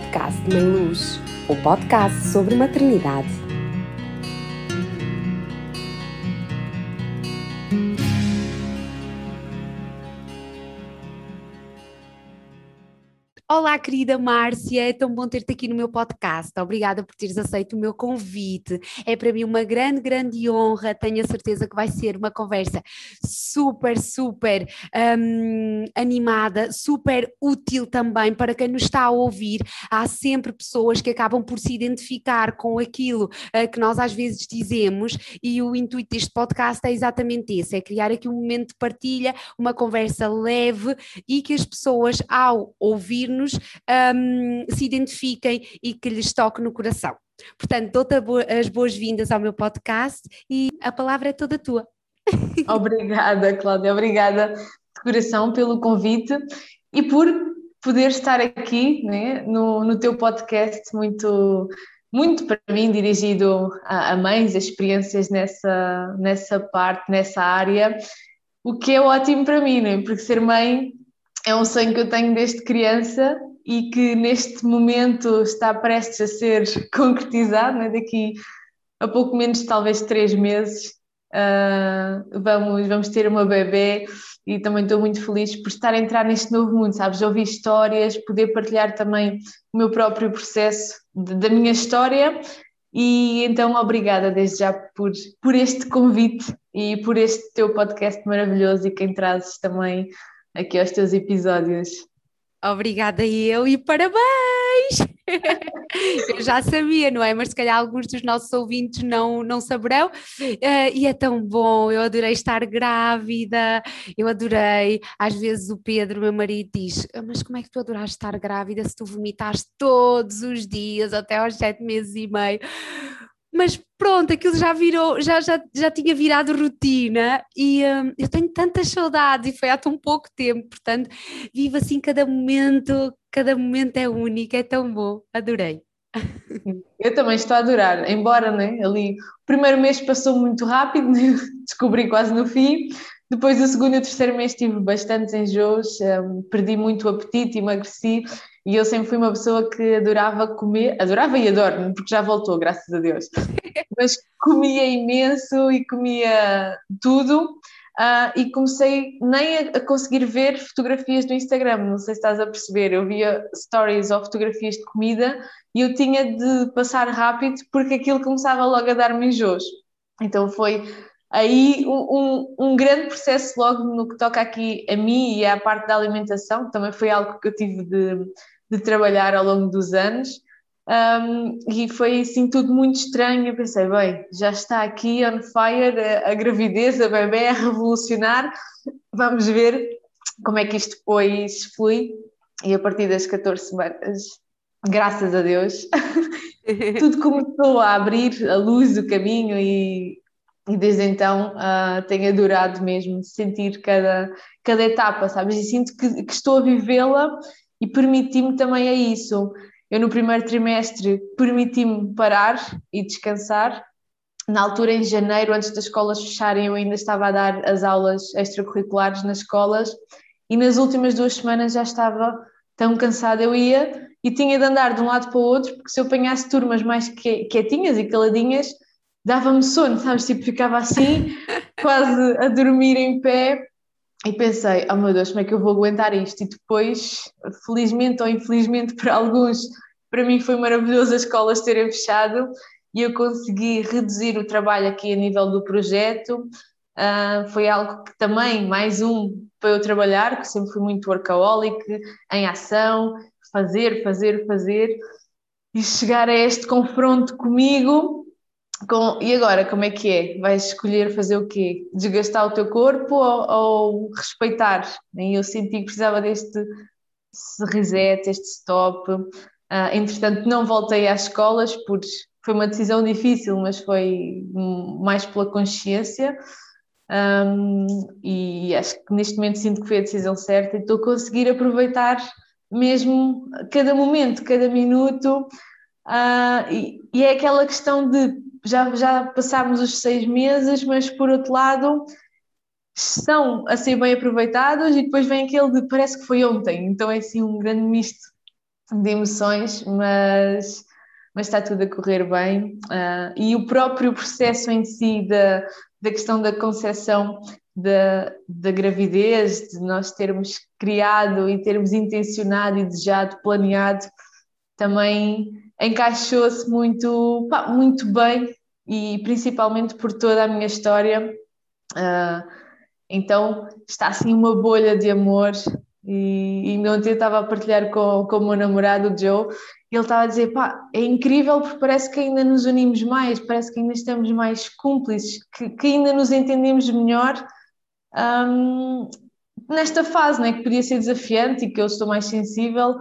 podcast Mãe Luz, o podcast sobre maternidade. Querida Márcia, é tão bom ter-te aqui no meu podcast. Obrigada por teres aceito o meu convite. É para mim uma grande, grande honra. Tenho a certeza que vai ser uma conversa super, super um, animada, super útil também para quem nos está a ouvir. Há sempre pessoas que acabam por se identificar com aquilo uh, que nós às vezes dizemos e o intuito deste podcast é exatamente esse: é criar aqui um momento de partilha, uma conversa leve e que as pessoas, ao ouvir nos um, se identifiquem e que lhes toque no coração. Portanto, dou-te as boas-vindas ao meu podcast e a palavra é toda tua. Obrigada, Cláudia, obrigada de coração pelo convite e por poder estar aqui né, no, no teu podcast muito muito para mim dirigido a, a, mães, experiências nessa, nessa parte, nessa área, o que é ótimo para mim, né? porque ser mãe é um sonho que eu tenho desde criança e que neste momento está prestes a ser concretizado, né? daqui a pouco menos, talvez três meses, uh, vamos, vamos ter uma bebê e também estou muito feliz por estar a entrar neste novo mundo, sabes? Ouvir histórias, poder partilhar também o meu próprio processo de, da minha história e então obrigada desde já por, por este convite e por este teu podcast maravilhoso e quem trazes também aqui aos teus episódios. Obrigada eu e parabéns! eu já sabia, não é? Mas se calhar alguns dos nossos ouvintes não, não saberão. Uh, e é tão bom, eu adorei estar grávida, eu adorei. Às vezes o Pedro, meu marido, diz: ah, Mas como é que tu adoraste estar grávida se tu vomitaste todos os dias até aos sete meses e meio? mas pronto, aquilo já virou, já, já, já tinha virado rotina e hum, eu tenho tantas saudades e foi há tão pouco tempo, portanto, vivo assim cada momento, cada momento é único, é tão bom, adorei. Eu também estou a adorar, embora né, ali o primeiro mês passou muito rápido, né, descobri quase no fim, depois o segundo e o terceiro mês tive bastantes enjoos, um, perdi muito o apetite, emagreci e eu sempre fui uma pessoa que adorava comer, adorava e adoro, porque já voltou, graças a Deus, mas comia imenso e comia tudo. Uh, e comecei nem a, conseguir ver fotografias do Instagram, não sei se estás a perceber. Eu via stories ou fotografias de comida e eu tinha de passar rápido porque aquilo começava logo a dar-me enjoos. Então foi aí um, um, grande processo logo no que toca aqui a mim e à parte da alimentação, também foi algo que eu tive de, de trabalhar ao longo dos anos. Um, e foi assim tudo muito estranho. Eu pensei, bem, já está aqui on fire a, a gravidez, a bebê a revolucionar, vamos ver como é que isto depois flui. E a partir das 14 semanas, graças a Deus, tudo começou a abrir a luz, o caminho e e desde então uh, tenho adorado mesmo sentir cada, cada etapa, sabes? E sinto que, que estou a vivê-la e permiti-me também a isso. Eu no primeiro trimestre permiti-me parar e descansar. Na altura, em janeiro, antes das escolas fecharem, eu ainda estava a dar as aulas extracurriculares nas escolas e nas últimas duas semanas já estava tão cansada. Eu ia e tinha de andar de um lado para o outro, porque se eu apanhasse turmas mais quietinhas e caladinhas, dava-me sono, sabes? Tipo, ficava assim, quase a dormir em pé. E pensei, oh meu Deus, como é que eu vou aguentar isto? E depois, felizmente ou infelizmente para alguns, para mim foi maravilhoso as escolas terem fechado e eu consegui reduzir o trabalho aqui a nível do projeto. Uh, foi algo que também, mais um para eu trabalhar, que sempre fui muito workaholic, em ação, fazer, fazer, fazer, e chegar a este confronto comigo com, e agora, como é que é? Vais escolher fazer o quê? Desgastar o teu corpo ou, ou respeitar? E eu senti que precisava deste reset, este stop. Uh, entretanto, não voltei às escolas, porque foi uma decisão difícil, mas foi mais pela consciência. Um, e acho que neste momento sinto que foi a decisão certa e estou a conseguir aproveitar mesmo cada momento, cada minuto. Uh, e, e é aquela questão de já, já passámos os seis meses, mas por outro lado são a ser bem aproveitados e depois vem aquele de parece que foi ontem, então é assim um grande misto de emoções, mas, mas está tudo a correr bem. Uh, e o próprio processo em si da, da questão da concepção da, da gravidez, de nós termos criado e termos intencionado e desejado, planeado, também encaixou-se muito, pá, muito bem e principalmente por toda a minha história. Uh, então está assim uma bolha de amor e, e ontem eu estava a partilhar com, com o meu namorado, o Joe, e ele estava a dizer, pá, é incrível porque parece que ainda nos unimos mais, parece que ainda estamos mais cúmplices, que, que ainda nos entendemos melhor um, nesta fase, né, que podia ser desafiante e que eu estou mais sensível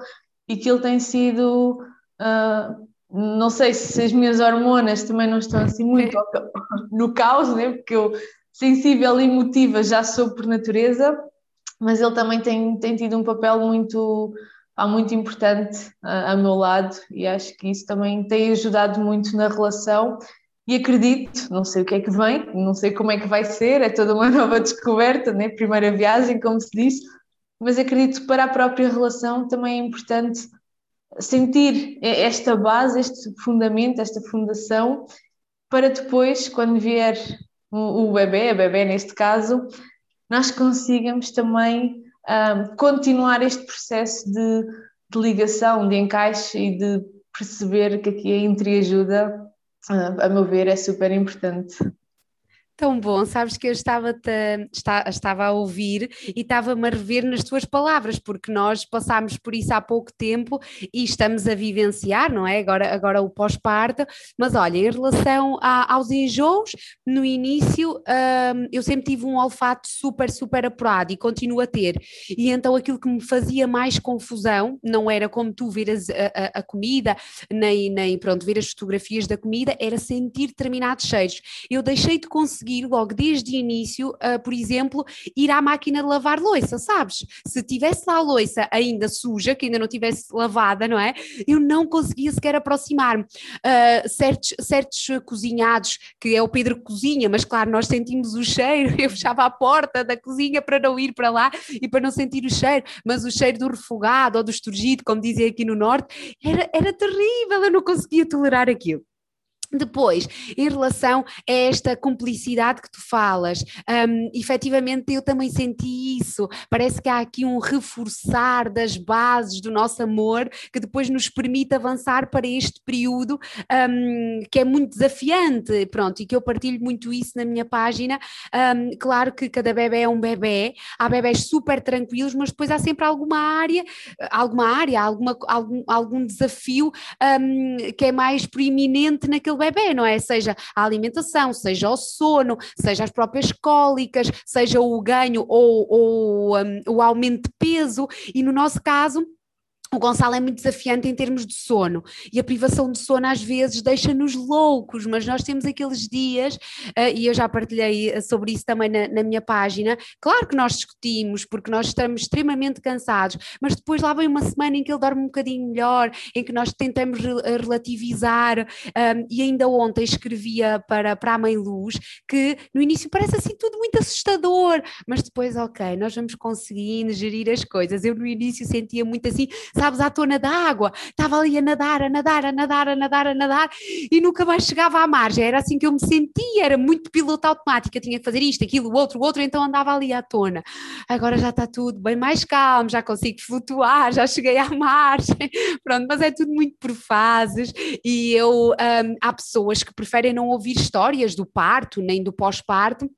e que ele tem sido, uh, não sei se as minhas hormonas também não estão assim muito no caos, né, porque eu sensível e emotiva já sou por natureza, mas ele também tem, tem tido um papel muito, muito importante a, a meu lado e acho que isso também tem ajudado muito na relação. E acredito, não sei o que é que vem, não sei como é que vai ser, é toda uma nova descoberta, né? primeira viagem, como se diz, mas acredito que para a própria relação também é importante sentir esta base, este fundamento, esta fundação, para depois, quando vier o, o bebê, a bebê neste caso, nós consigamos também um, continuar este processo de, de ligação, de encaixe e de perceber que aqui a entreajuda a meu ver, é super importante. Tão bom, sabes que eu estava, estava a ouvir e estava-me a rever nas tuas palavras, porque nós passámos por isso há pouco tempo e estamos a vivenciar, não é? Agora, agora o pós-parto, mas olha, em relação a, aos enjoos, no início hum, eu sempre tive um olfato super, super apurado e continuo a ter, e então aquilo que me fazia mais confusão não era como tu ver a, a, a comida, nem, nem pronto, ver as fotografias da comida, era sentir determinados cheiros. Eu deixei de conseguir conseguir logo desde o início, uh, por exemplo, ir à máquina de lavar louça, sabes? Se tivesse lá a louça ainda suja, que ainda não tivesse lavada, não é? Eu não conseguia sequer aproximar-me. Uh, certos, certos cozinhados, que é o Pedro Cozinha, mas claro, nós sentimos o cheiro, eu fechava a porta da cozinha para não ir para lá e para não sentir o cheiro, mas o cheiro do refogado ou do esturgido, como dizem aqui no Norte, era, era terrível, eu não conseguia tolerar aquilo. Depois, em relação a esta cumplicidade que tu falas, um, efetivamente eu também senti isso. Parece que há aqui um reforçar das bases do nosso amor que depois nos permite avançar para este período um, que é muito desafiante. Pronto, e que eu partilho muito isso na minha página. Um, claro que cada bebê é um bebê, há bebés super tranquilos, mas depois há sempre alguma área, alguma área, alguma, algum, algum desafio hum, que é mais proeminente naquele bebê, não é? Seja a alimentação, seja o sono, seja as próprias cólicas, seja o ganho ou, ou um, o aumento de peso, e no nosso caso, o Gonçalo é muito desafiante em termos de sono e a privação de sono às vezes deixa-nos loucos, mas nós temos aqueles dias, uh, e eu já partilhei eh, sobre isso também na, na, minha página. Claro que nós discutimos porque nós estamos extremamente cansados, mas depois lá vem uma semana em que ele dorme um bocadinho melhor, em que nós tentamos eh, relativizar. Um, e ainda ontem escrevia para, para a Mãe Luz que no início parece assim tudo muito assustador, mas depois, ok, nós vamos conseguindo gerir as coisas. Eu no início sentia muito assim sabes, à tona da água. Estava ali a nadar, a nadar, a nadar, a nadar, a nadar e nunca mais chegava à margem. Era assim que eu me sentia, era muito piloto automático. Eu tinha que fazer isto, aquilo, o outro, o outro, então andava ali à tona. Agora já está tudo bem mais calmo, já consigo flutuar, já cheguei à margem. Pronto, mas é tudo muito por fases e eu, um, há pessoas que preferem não ouvir histórias do parto nem do pós-parto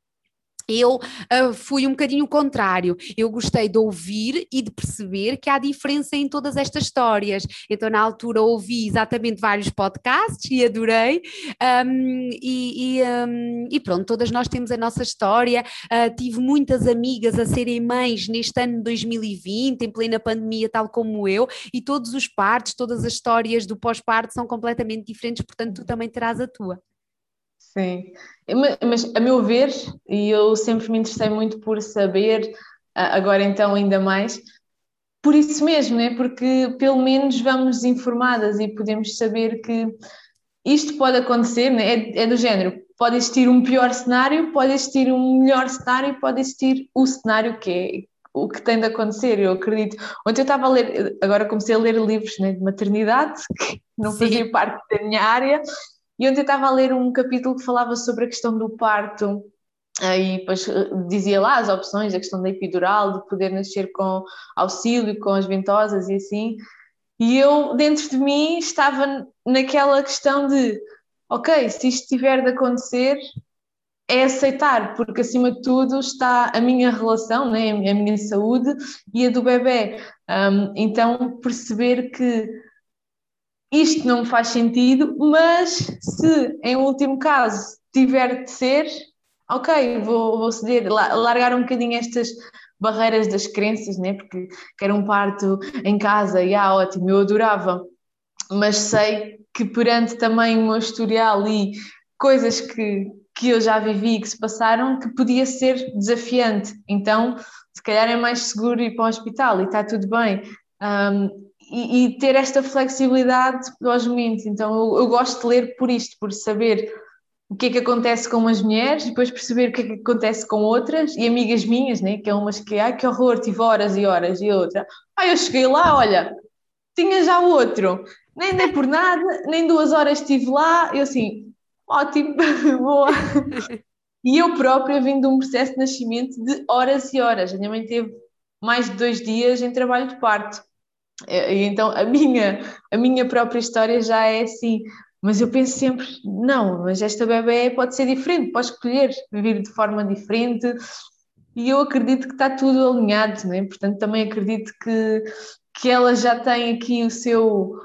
eu uh, fui um bocadinho contrário. Eu gostei de ouvir e de perceber que há diferença em todas estas histórias. Então, na altura, ouvi exatamente vários podcasts e adorei. Um, e, e, um, e, pronto, todas nós temos a nossa história. Uh, tive muitas amigas a serem mães neste ano de 2020, em plena pandemia, tal como eu, e todos os partos, todas as histórias do pós-parto são completamente diferentes, portanto, tu também terás a tua. Sim, mas a meu ver, e eu sempre me interessei muito por saber, agora então ainda mais, por isso mesmo, né? porque pelo menos vamos informadas e podemos saber que isto pode acontecer, né? é, é do género, pode existir um pior cenário, pode existir um melhor cenário, pode existir o cenário que é o que tem de acontecer, eu acredito. Ontem eu estava a ler, agora comecei a ler livros né, de maternidade, que não Sim. fazia parte da minha área, e ontem estava a ler um capítulo que falava sobre a questão do parto, e depois eh, dizia lá as opções, a questão da epidural, de poder nascer com auxílio, com as ventosas e assim, e eu, dentro de mim, estava naquela questão de, ok, se isto tiver de acontecer, é aceitar, porque acima de tudo está a minha relação, né, a minha saúde e a do bebê. Um, então, perceber que isto não faz sentido, mas se em último caso tiver de ser, ok, vou, vou ceder, largar um bocadinho estas barreiras das crenças, né? porque quero um parto em casa, e ah, ótimo, eu adorava, mas sei que perante também o meu historial e coisas que, que eu já vivi e que se passaram, que podia ser desafiante. Então, se calhar é mais seguro ir para o hospital e está tudo bem. Um, e, e, ter esta flexibilidade aos momentos. Então, eu, eu, gosto de ler por isto, por saber o que é que acontece com umas mulheres, e depois perceber o que é que acontece com outras, e amigas minhas, né, que é umas que, ai que horror, tive horas e horas, e outra, ai eu cheguei lá, olha, tinha já outro, nem dei por nada, nem duas horas estive lá, eu assim, ótimo, boa. E eu própria vim de um processo de nascimento de horas e horas. A minha mãe teve mais de dois dias em trabalho de parto. E, então a minha, a minha própria história já é assim. Mas eu penso sempre, não, mas esta bebê pode ser diferente, pode escolher viver de forma diferente. E eu acredito que está tudo alinhado, né? portanto também acredito que, que ela já tem aqui o seu,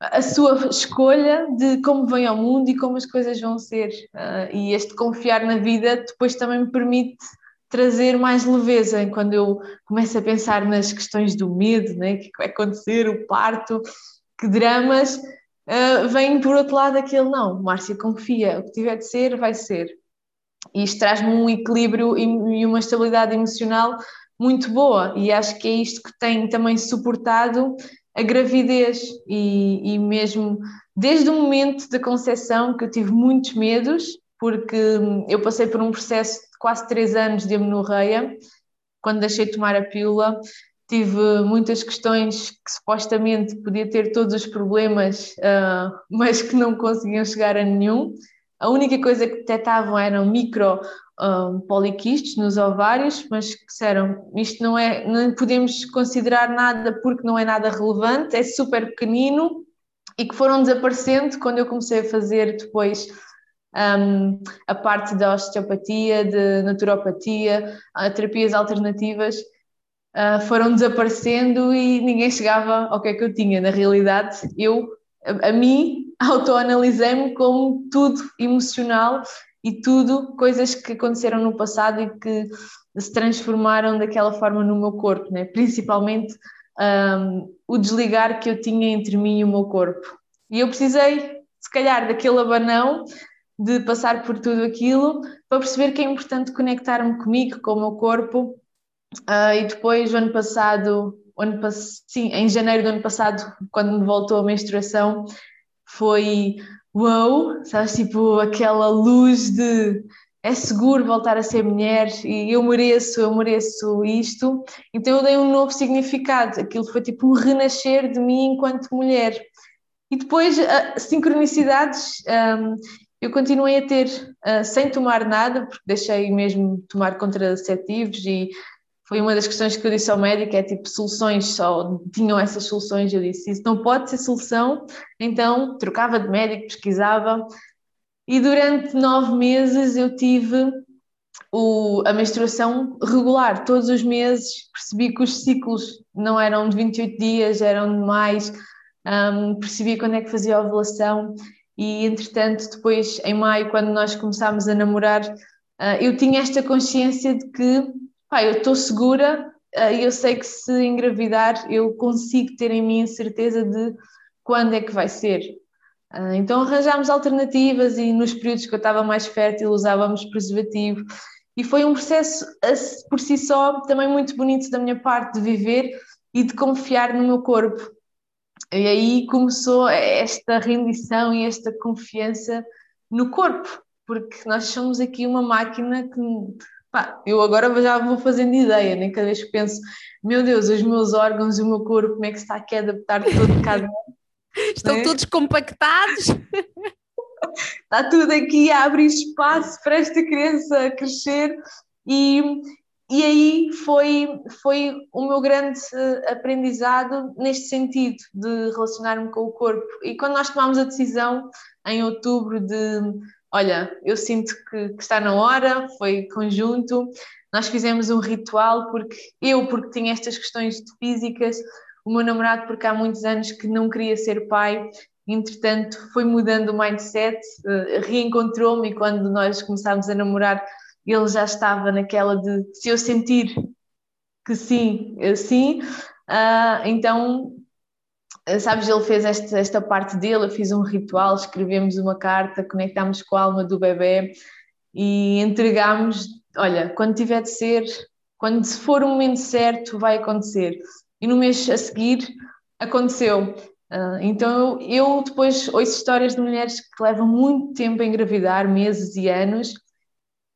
a sua escolha de como vem ao mundo e como as coisas vão ser. Uh, e este confiar na vida depois também me permite trazer mais leveza quando eu começo a pensar nas questões do medo, né? o que vai acontecer, o parto, que dramas, uh, vem por outro lado aquele não, Márcia confia, o que tiver de ser, vai ser. E isto traz-me um equilíbrio e uma estabilidade emocional muito boa e acho que é isto que tem também suportado a gravidez e, e mesmo desde o momento da concepção que eu tive muitos medos, porque eu passei por um processo de quase três anos de amenorreia, quando deixei de tomar a pílula, tive muitas questões que supostamente podia ter todos os problemas, uh, mas que não conseguiam chegar a nenhum. A única coisa que detectavam eram micro um, poliquistos nos ovários, mas que disseram isto não é, não podemos considerar nada porque não é nada relevante, é super pequenino e que foram desaparecendo quando eu comecei a fazer depois um, a parte da osteopatia, de naturopatia, terapias alternativas, uh, foram desaparecendo e ninguém chegava ao que é que eu tinha. Na realidade, eu, a, a mim, autoanalisei-me como tudo emocional e tudo coisas que aconteceram no passado e que se transformaram daquela forma no meu corpo, né? principalmente um, o desligar que eu tinha entre mim e o meu corpo. E eu precisei, se calhar, daquele abanão de passar por tudo aquilo para perceber que é importante conectar-me comigo, com o meu corpo. Uh, e depois, o ano passado, ano, sim, em janeiro do ano passado, quando me voltou a menstruação, foi uau, sabes, tipo aquela luz de é seguro voltar a ser mulher e eu mereço, eu mereço isto. Então eu dei um novo significado, aquilo foi tipo um renascer de mim enquanto mulher. E depois, uh, sincronicidades, um, eu continuei a ter uh, sem tomar nada, porque deixei mesmo tomar contraceptivos e foi uma das questões que eu disse ao médico, é tipo, soluções só tinham essas soluções, eu disse, isso não pode ser solução, então trocava de médico, pesquisava, e durante nove meses eu tive o, a menstruação regular, todos os meses, percebi que os ciclos não eram de 28 dias, eram de mais, um, percebi quando é que fazia a ovulação, e entretanto depois em maio, quando nós começámos a namorar, uh, eu tinha esta consciência de que pá, eu estou segura eh, e eu sei que se engravidar eu consigo ter em mim a certeza de quando é que vai ser. Ah, então arranjámos alternativas e nos períodos que eu estava mais fértil usávamos preservativo e foi um processo por si só também muito bonito da minha parte de viver e de confiar no meu corpo. E aí começou esta rendição e esta confiança no corpo, porque nós somos aqui uma máquina que Pá, eu agora já vou fazendo ideia, nem né? cada vez que penso, meu Deus, os meus órgãos, o meu corpo, como é que está aqui a adaptar todo cada. Estão né? todos compactados. está tudo aqui a abrir espaço para esta criança crescer e, e aí foi, foi o meu grande eh, aprendizado neste sentido de relacionar-me com o corpo. E quando nós tomámos a decisão em outubro de olha, eu sinto que, que, está na hora, foi conjunto, nós fizemos um ritual porque eu, porque tinha estas questões físicas, o meu namorado, porque há muitos anos que não queria ser pai, entretanto foi mudando o mindset, uh, reencontrou-me quando nós começámos a namorar, ele já estava naquela de se eu sentir que sim, sim, uh, então sabes, ele fez esta, esta parte dele, eu fiz um ritual, escrevemos uma carta, conectámos com a alma do bebê e entregámos, olha, quando tiver de ser, quando for o momento certo, vai acontecer. E no mês a seguir aconteceu. Uh, então eu, eu, depois ouço histórias de mulheres que levam muito tempo a engravidar, meses e anos,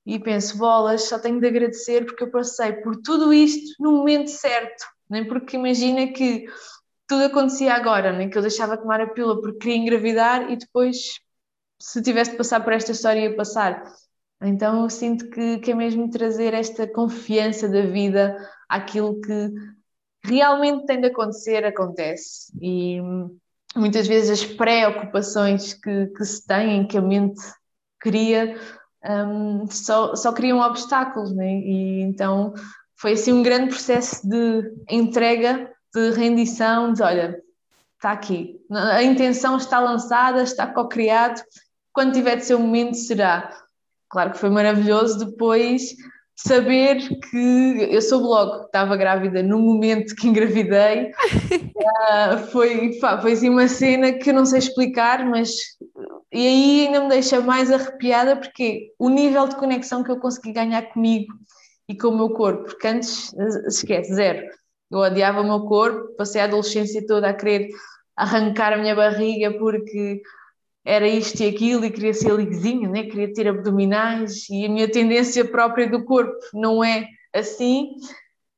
e penso, bolas, só tenho de agradecer porque eu passei por tudo isto no momento certo, nem porque imagina que tudo acontecia agora, nem que eu deixava de tomar a pílula porque queria engravidar e depois, se tivesse de passar por esta história, ia passar. Então eu sinto que, que é mesmo trazer esta confiança da vida àquilo que realmente tem de acontecer, acontece. E muitas vezes as preocupações que, que se têm, que a mente cria, um, só, só criam obstáculos, né? e então foi assim um grande processo de entrega de rendição, de olha, está aqui, a intenção está lançada, está co-criado, quando tiver de ser o momento será. Claro que foi maravilhoso depois saber que eu soube logo que estava grávida no momento que engravidei. uh, foi, foi assim uma cena que eu não sei explicar, mas e aí ainda me deixa mais arrepiada porque o nível de conexão que eu consegui ganhar comigo e com o meu corpo, porque antes esquece, zero. Eu odiava o meu corpo, passei a adolescência toda a querer arrancar a minha barriga porque era isto e aquilo e queria ser ligezinho, né? queria ter abdominais e a minha tendência própria do corpo não é assim.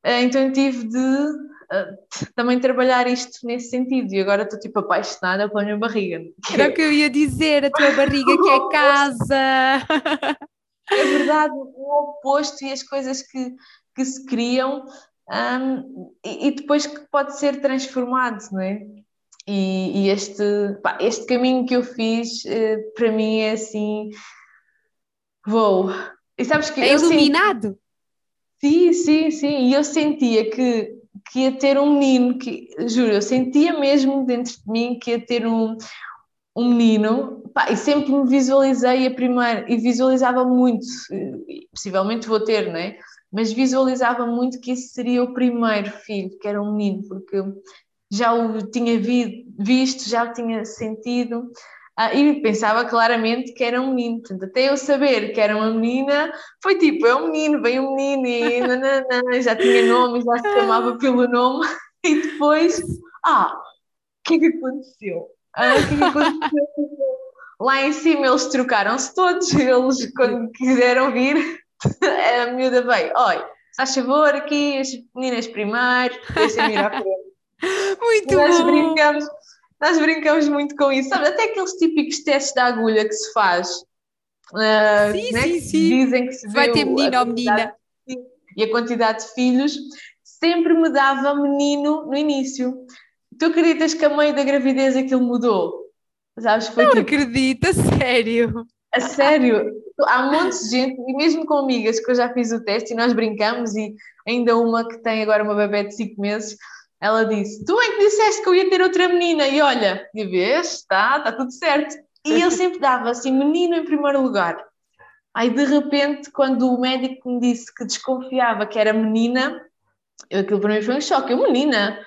Eh, então eu tive de uh, também trabalhar isto nesse sentido e agora estou tipo apaixonada pela minha barriga. Era o que eu ia dizer, a tua barriga que é casa. É verdade, o oposto e as coisas que, que se criam um, e, e, depois que pode ser transformado, não é? E, e este, pá, este caminho que eu fiz, uh, para mim é assim, vou. E sabes que é iluminado? Senti, sim, sim, sim, e eu sentia que, que ia ter um menino, que, juro, eu sentia mesmo dentro de mim que ia ter um, um menino, pá, e sempre me visualizei a primeira, e visualizava muito, possivelmente vou ter, não é? mas visualizava muito que esse seria o primeiro filho, que era um menino, porque já o tinha vi, visto, já o tinha sentido. Ah, e pensava claramente que era um menino, portanto, até eu saber que era uma menina, foi tipo, é um menino, vem um menino, e já tinha nome, já se chamava pelo nome, e depois, ah, o que é que aconteceu? Ah, o que é que aconteceu? Lá em cima eles trocaram-se todos, eles quando quiseram vir, a miúda veio, olha, faz favor, aqui as meninas primeiro, deixem-me ir à frente. Muito nós bom! Brincamos, nós brincamos muito com isso, sabe? Até aqueles típicos testes da agulha que se faz. Uh, sim, né? sim, sim. Dizem que se vai ter menino ou menina. E a quantidade de filhos sempre me dava menino no início. Tu acreditas que a meio da gravidez aquilo mudou? Sabes, foi Não tipo... acredito, a sério. A sério, há um monte de gente, e mesmo com amigas que eu já fiz o teste e nós brincamos, e ainda uma que tem agora uma bebê de 5 meses, ela disse: Tu é que disseste que eu ia ter outra menina, e olha, e vês, está, está tudo certo. E eu sempre dava assim, menino em primeiro lugar. Aí de repente, quando o médico me disse que desconfiava que era menina, aquilo para mim foi um choque. Eu, menina?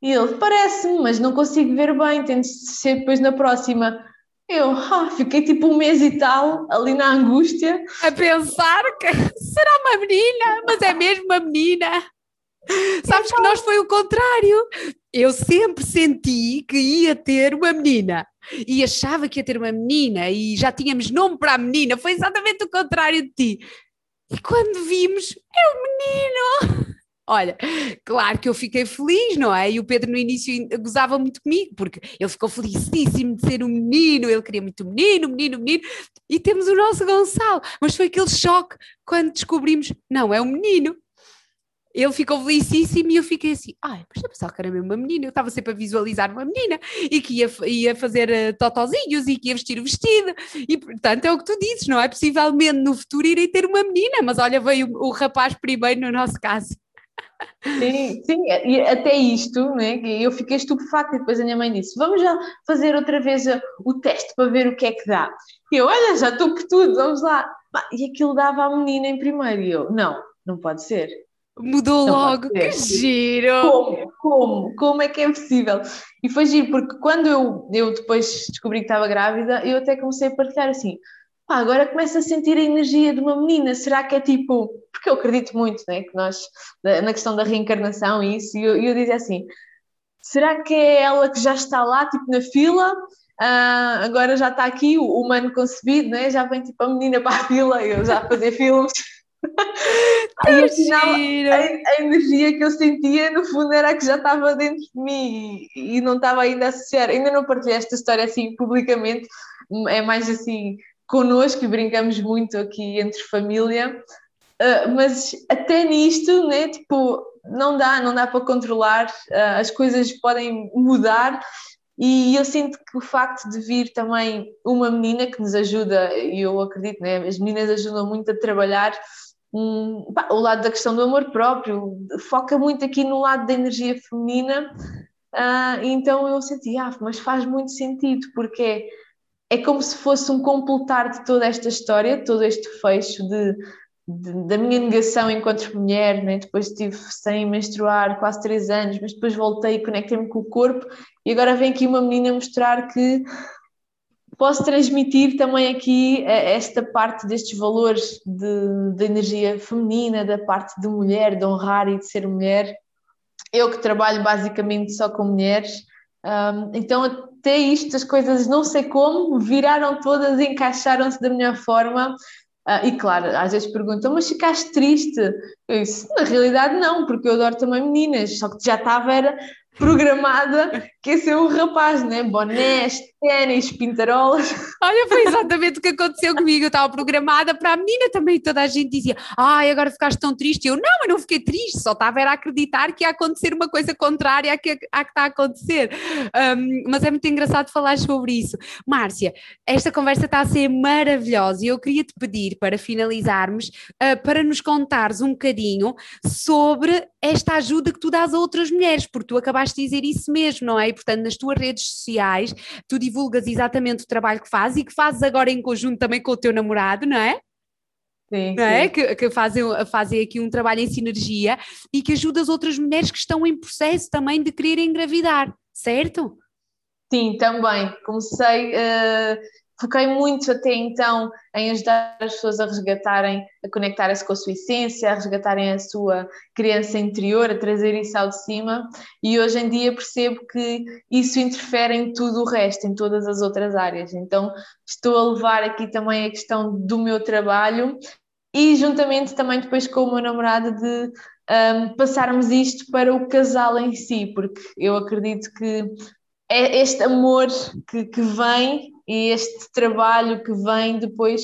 E ele, parece-me, mas não consigo ver bem, tem de ser depois na próxima. Eu ah, fiquei tipo um mês e tal ali na angústia. A pensar que será uma menina, mas é mesmo uma menina. Sabes que nós foi o contrário. Eu sempre senti que ia ter uma menina e achava que ia ter uma menina e já tínhamos nome para a menina. Foi exatamente o contrário de ti. E quando vimos, é o menino! Olha, claro que eu fiquei feliz, não é? E o Pedro no início gozava muito comigo, porque ele ficou felicíssimo de ser um menino, ele queria muito menino, menino, menino, e temos o nosso Gonçalo. Mas foi aquele choque quando descobrimos, não, é um menino. Ele ficou felicíssimo e eu fiquei assim, ai, mas eu pensava que era mesmo uma menina, eu estava sempre a visualizar uma menina e que ia, ia fazer uh, totozinhos e que ia vestir o vestido, e portanto é o que tu dizes, não é? Possivelmente no futuro irei ter uma menina, mas olha, veio o, o rapaz primeiro no nosso caso. Sim, sim, e até isto, né, eu fiquei estupefacta e depois a minha mãe disse, vamos já fazer outra vez o teste para ver o que é que dá. E eu, olha, já estou por tudo, vamos lá. E aquilo dava à menina em primeiro e eu, não, não pode ser. Mudou não logo, que giro! Como? Como? Como é que é possível? E foi giro, porque quando eu, eu depois descobri que estava grávida, eu até comecei a partilhar assim, pá, agora começo a sentir a energia de uma menina, será que é tipo, porque eu acredito muito, né, que nós, na questão da reencarnação e isso, e eu, eu dizia assim, será que é ela que já está lá, tipo na fila, uh, agora já está aqui o humano concebido, né, já vem tipo a menina para a fila, eu já a fazer filmes... Aí, afinal, a, a, energia que eu sentia, no fundo, era a que já estava dentro de mim e, e não estava ainda a associar. Ainda não partilhei esta história assim publicamente, é mais assim connosco e brincamos muito aqui entre família, uh, mas até nisto, né, tipo, não dá, não dá para controlar, uh, as coisas podem mudar. E eu sinto que o facto de vir também uma menina que nos ajuda, e eu acredito, né, as meninas ajudam muito a trabalhar pá, o lado da questão do amor próprio, foca muito aqui no lado da energia feminina, uh, então eu senti, ah, mas faz muito sentido, porque é como se fosse um completar de toda esta história, todo este fecho de, de da minha negação enquanto mulher, né? depois estive sem menstruar quase três anos, mas depois voltei e conectei-me com o corpo, e agora vem aqui uma menina mostrar que posso transmitir também aqui eh, esta parte destes valores de, de energia feminina, da parte de mulher, de honrar e de ser mulher. Eu que trabalho basicamente só com mulheres, então até isto, as coisas não sei como, viraram todas, encaixaram-se da melhor forma. Uh, e claro, às vezes perguntam, mas ficaste triste? Eu disse, na realidade não, porque eu adoro também meninas, só que já estava era programada que ser um rapaz, né? Bonés, ténis, pintarolas. Olha, foi exatamente o que aconteceu comigo. Eu estava programada para a menina também. Toda a gente dizia: Ai, agora ficaste tão triste. Eu, não, eu não fiquei triste, só estava a acreditar que ia acontecer uma coisa contrária à que, à que está a acontecer. Um, mas é muito engraçado falar sobre isso. Márcia, esta conversa está a ser maravilhosa e eu queria te pedir para finalizarmos, uh, para nos contares um bocadinho sobre esta ajuda que tu dás a outras mulheres, porque tu acabaste de dizer isso mesmo, não é? E portanto, nas tuas redes sociais, tu divulgas exatamente o trabalho que fazes e que fazes agora em conjunto também com o teu namorado, não é? Sim, não é? Que, que, fazem, fazem aqui um trabalho em sinergia e que ajuda as outras mulheres que estão em processo também de querer engravidar, certo? Sim, também. Comecei, uh, foquei muito até então em ajudar as pessoas a resgatarem, a conectarem-se com a sua essência, a resgatarem a sua criança interior, a trazer isso ao de cima, e hoje em dia percebo que isso interfere em tudo o resto, em todas as outras áreas. Então estou a levar aqui também a questão do meu trabalho e juntamente também depois com o meu namorado de um, passarmos isto para o casal em si, porque eu acredito que é este amor que, que vem e este trabalho que vem depois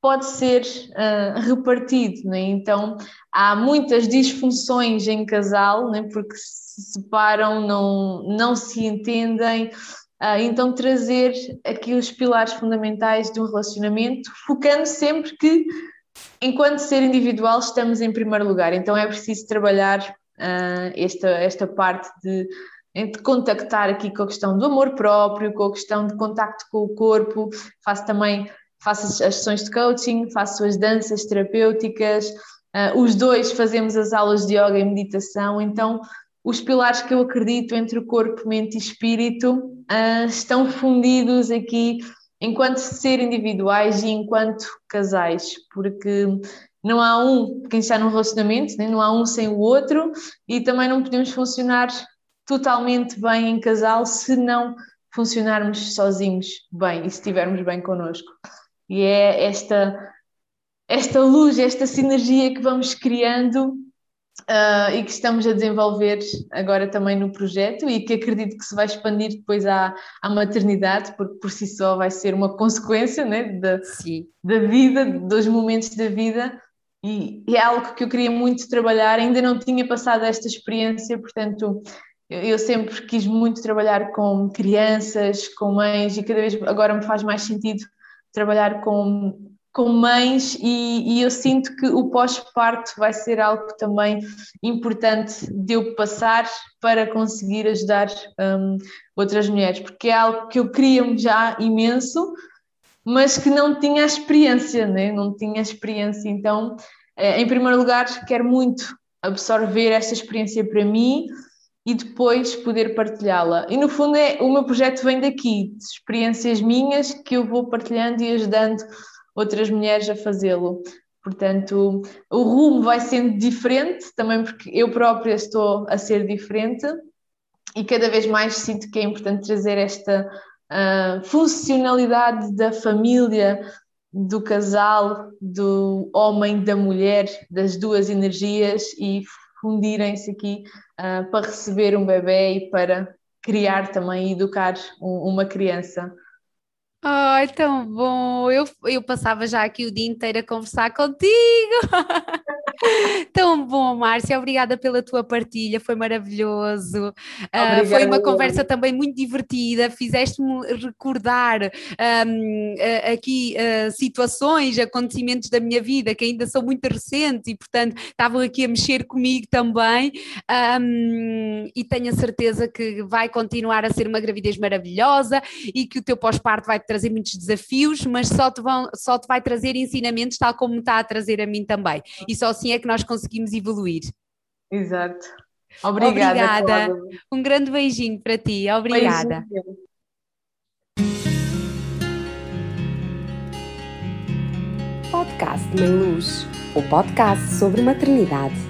pode ser uh, repartido, né? então há muitas disfunções em casal, né? porque se separam, não, não se entendem, uh, então trazer aqui os pilares fundamentais de um relacionamento, focando sempre que enquanto ser individual estamos em primeiro lugar, então é preciso trabalhar uh, esta, esta parte de de contactar aqui com a questão do amor próprio, com a questão de contacto com o corpo, faço também faço as sessões de coaching, faço as danças terapêuticas, uh, os dois fazemos as aulas de yoga e meditação, então os pilares que eu acredito entre o corpo, mente e espírito uh, estão fundidos aqui enquanto ser individuais e enquanto casais, porque não há um, quem está num relacionamento, né? não há um sem o outro e também não podemos funcionar totalmente bem em casal se não funcionarmos sozinhos bem e se estivermos bem connosco. E é esta esta luz, esta sinergia que vamos criando uh, e que estamos a desenvolver agora também no projeto e que acredito que se vai expandir depois à, à maternidade, porque por si só vai ser uma consequência né, da, da vida, dos momentos da vida. E, e é algo que eu queria muito trabalhar, ainda não tinha passado esta experiência, portanto, eu sempre quis muito trabalhar com crianças, com mães, e cada vez agora me faz mais sentido trabalhar com com mães e, e, eu sinto que o pós-parto vai ser algo também importante de eu passar para conseguir ajudar um, outras mulheres, porque é algo que eu queria já imenso, mas que não tinha experiência, né? não tinha experiência. Então, eh, em primeiro lugar, quero muito absorver esta experiência para mim e depois poder partilhá-la. E no fundo, é, o meu projeto vem daqui, de experiências minhas que eu vou partilhando e ajudando outras mulheres a fazê-lo. Portanto, o rumo vai sendo diferente, também porque eu própria estou a ser diferente e cada vez mais sinto que é importante trazer esta uh, funcionalidade da família, do casal, do homem, da mulher, das duas energias e fundirem-se aqui uh, para receber um bebê e para criar também e educar um, uma criança. Ai, tão bom! Eu, eu passava já aqui o dia inteiro a conversar contigo. Tão bom, Márcia, obrigada pela tua partilha, foi maravilhoso. Uh, foi uma conversa também muito divertida, fizeste-me recordar um, uh, aqui uh, situações, acontecimentos da minha vida que ainda são muito recentes e, portanto, estavam aqui a mexer comigo também. Um, e tenho a certeza que vai continuar a ser uma gravidez maravilhosa e que o teu pós-parto vai te trazer muitos desafios, mas só te, vão, só te vai trazer ensinamentos, tal como está a trazer a mim também. E só assim é que nós conseguimos evoluir. Exato. Obrigada. Obrigada. Um grande beijinho para ti. Obrigada. Beijinho. Podcast Mãe Luz, o podcast sobre maternidade.